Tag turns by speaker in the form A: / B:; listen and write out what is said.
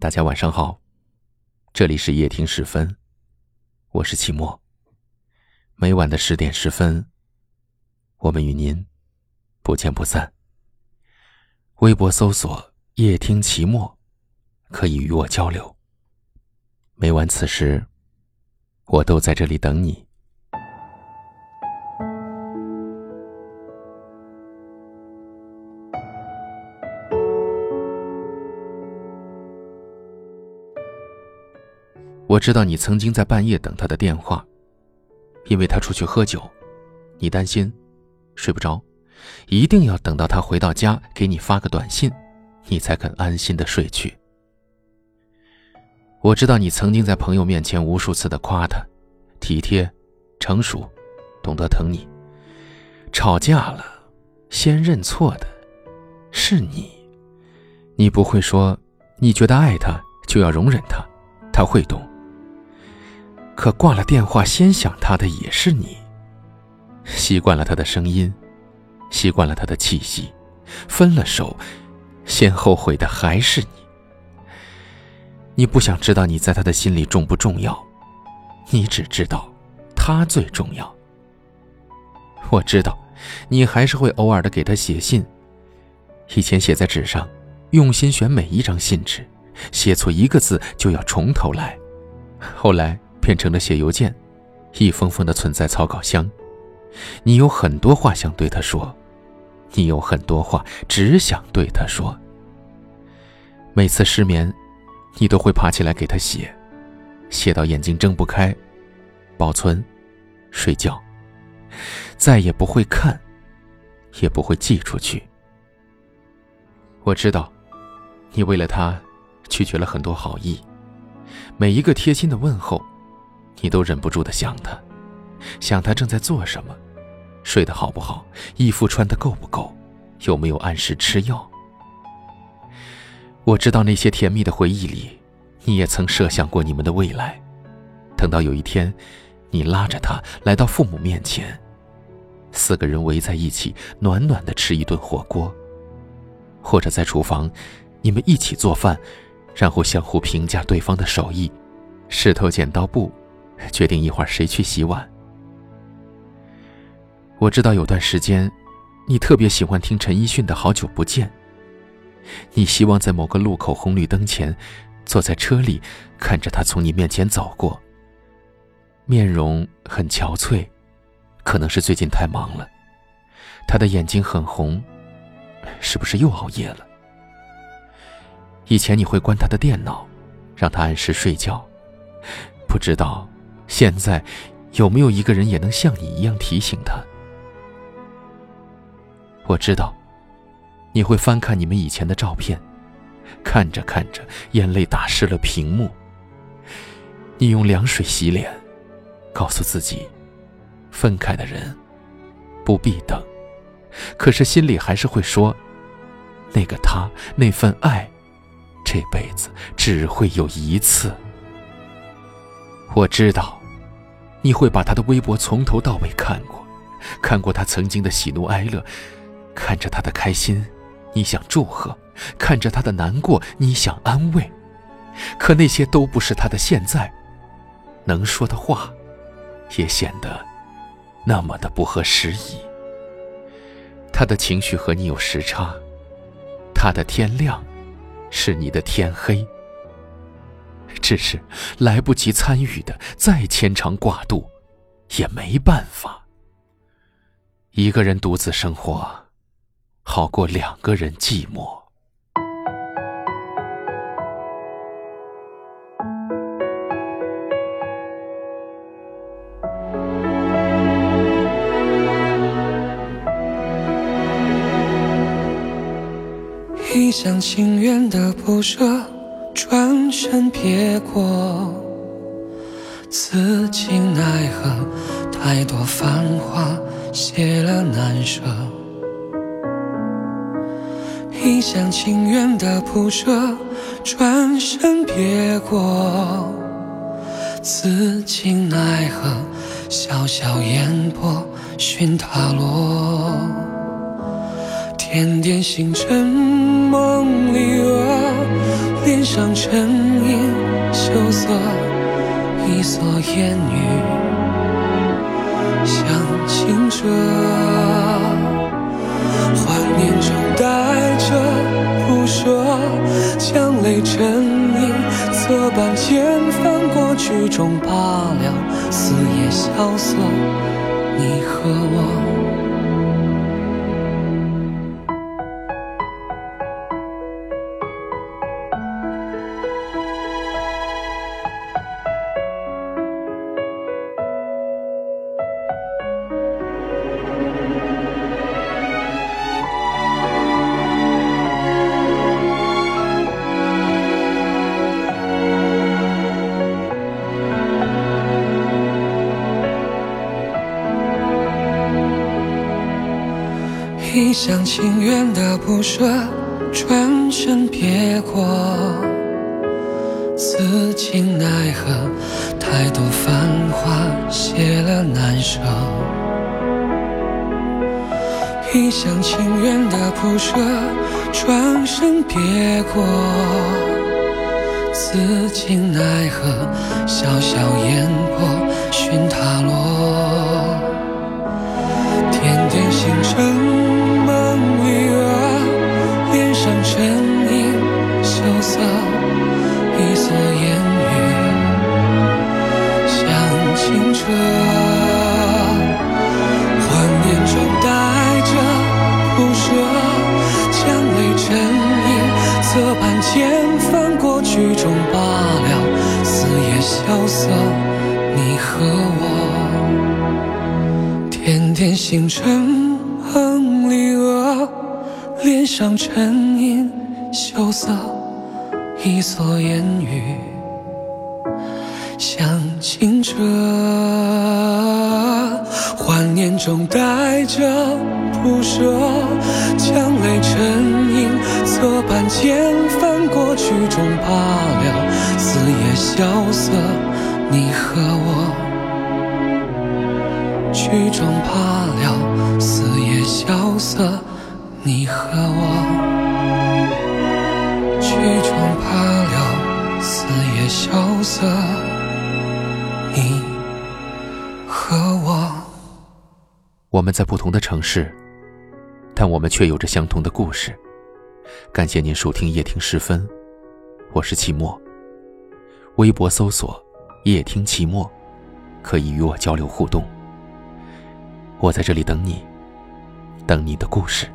A: 大家晚上好，这里是夜听时分，我是齐墨。每晚的十点十分，我们与您不见不散。微博搜索“夜听齐墨”，可以与我交流。每晚此时，我都在这里等你。我知道你曾经在半夜等他的电话，因为他出去喝酒，你担心睡不着，一定要等到他回到家给你发个短信，你才肯安心的睡去。我知道你曾经在朋友面前无数次的夸他，体贴、成熟、懂得疼你。吵架了，先认错的是你。你不会说，你觉得爱他就要容忍他，他会懂。可挂了电话，先想他的也是你。习惯了他的声音，习惯了他的气息，分了手，先后悔的还是你。你不想知道你在他的心里重不重要，你只知道他最重要。我知道，你还是会偶尔的给他写信。以前写在纸上，用心选每一张信纸，写错一个字就要从头来。后来。变成了写邮件，一封封的存在草稿箱。你有很多话想对他说，你有很多话只想对他说。每次失眠，你都会爬起来给他写，写到眼睛睁不开，保存，睡觉，再也不会看，也不会寄出去。我知道，你为了他，拒绝了很多好意，每一个贴心的问候。你都忍不住的想他，想他正在做什么，睡得好不好，衣服穿的够不够，有没有按时吃药。我知道那些甜蜜的回忆里，你也曾设想过你们的未来。等到有一天，你拉着他来到父母面前，四个人围在一起，暖暖的吃一顿火锅，或者在厨房，你们一起做饭，然后相互评价对方的手艺，石头剪刀布。决定一会儿谁去洗碗。我知道有段时间，你特别喜欢听陈奕迅的《好久不见》。你希望在某个路口红绿灯前，坐在车里，看着他从你面前走过。面容很憔悴，可能是最近太忙了。他的眼睛很红，是不是又熬夜了？以前你会关他的电脑，让他按时睡觉，不知道。现在，有没有一个人也能像你一样提醒他？我知道，你会翻看你们以前的照片，看着看着，眼泪打湿了屏幕。你用凉水洗脸，告诉自己，分开的人不必等，可是心里还是会说，那个他，那份爱，这辈子只会有一次。我知道。你会把他的微博从头到尾看过，看过他曾经的喜怒哀乐，看着他的开心，你想祝贺；看着他的难过，你想安慰。可那些都不是他的现在，能说的话，也显得那么的不合时宜。他的情绪和你有时差，他的天亮，是你的天黑。只是来不及参与的，再牵肠挂肚，也没办法。一个人独自生活，好过两个人寂寞。
B: 一厢情愿的不舍。转身别过，此情奈何？太多繁华谢了难舍，一厢情愿的不舍，转身别过，此情奈何？小小烟波寻他落。点点星辰，梦里啊，脸上沉吟羞涩，一蓑烟雨，像清澈。怀念中带着不舍，将泪沉吟，侧半间翻过曲终罢了，四野萧瑟，你和我。一厢情愿的不舍，转身别过，此情奈何？太多繁华谢了难舍。一厢情愿的不舍，转身别过，此情奈何？潇潇烟波寻他落，点点星辰。一蓑烟雨，向清澈。幻念中带着不舍，江泪成影，侧畔千帆过，曲终罢了，四野萧瑟。你和我，点点星辰梦离娥，脸上沉吟羞涩。一蓑烟雨像清澈，怀念中带着不舍，将泪沉吟，侧畔间翻过曲终罢了，四野萧瑟，你和我，曲终罢了，四野萧瑟，你和我，曲终罢了，四野萧瑟，你和我。
A: 我们在不同的城市，但我们却有着相同的故事。感谢您收听夜听时分，我是齐墨。微博搜索“夜听齐墨”，可以与我交流互动。我在这里等你，等你的故事。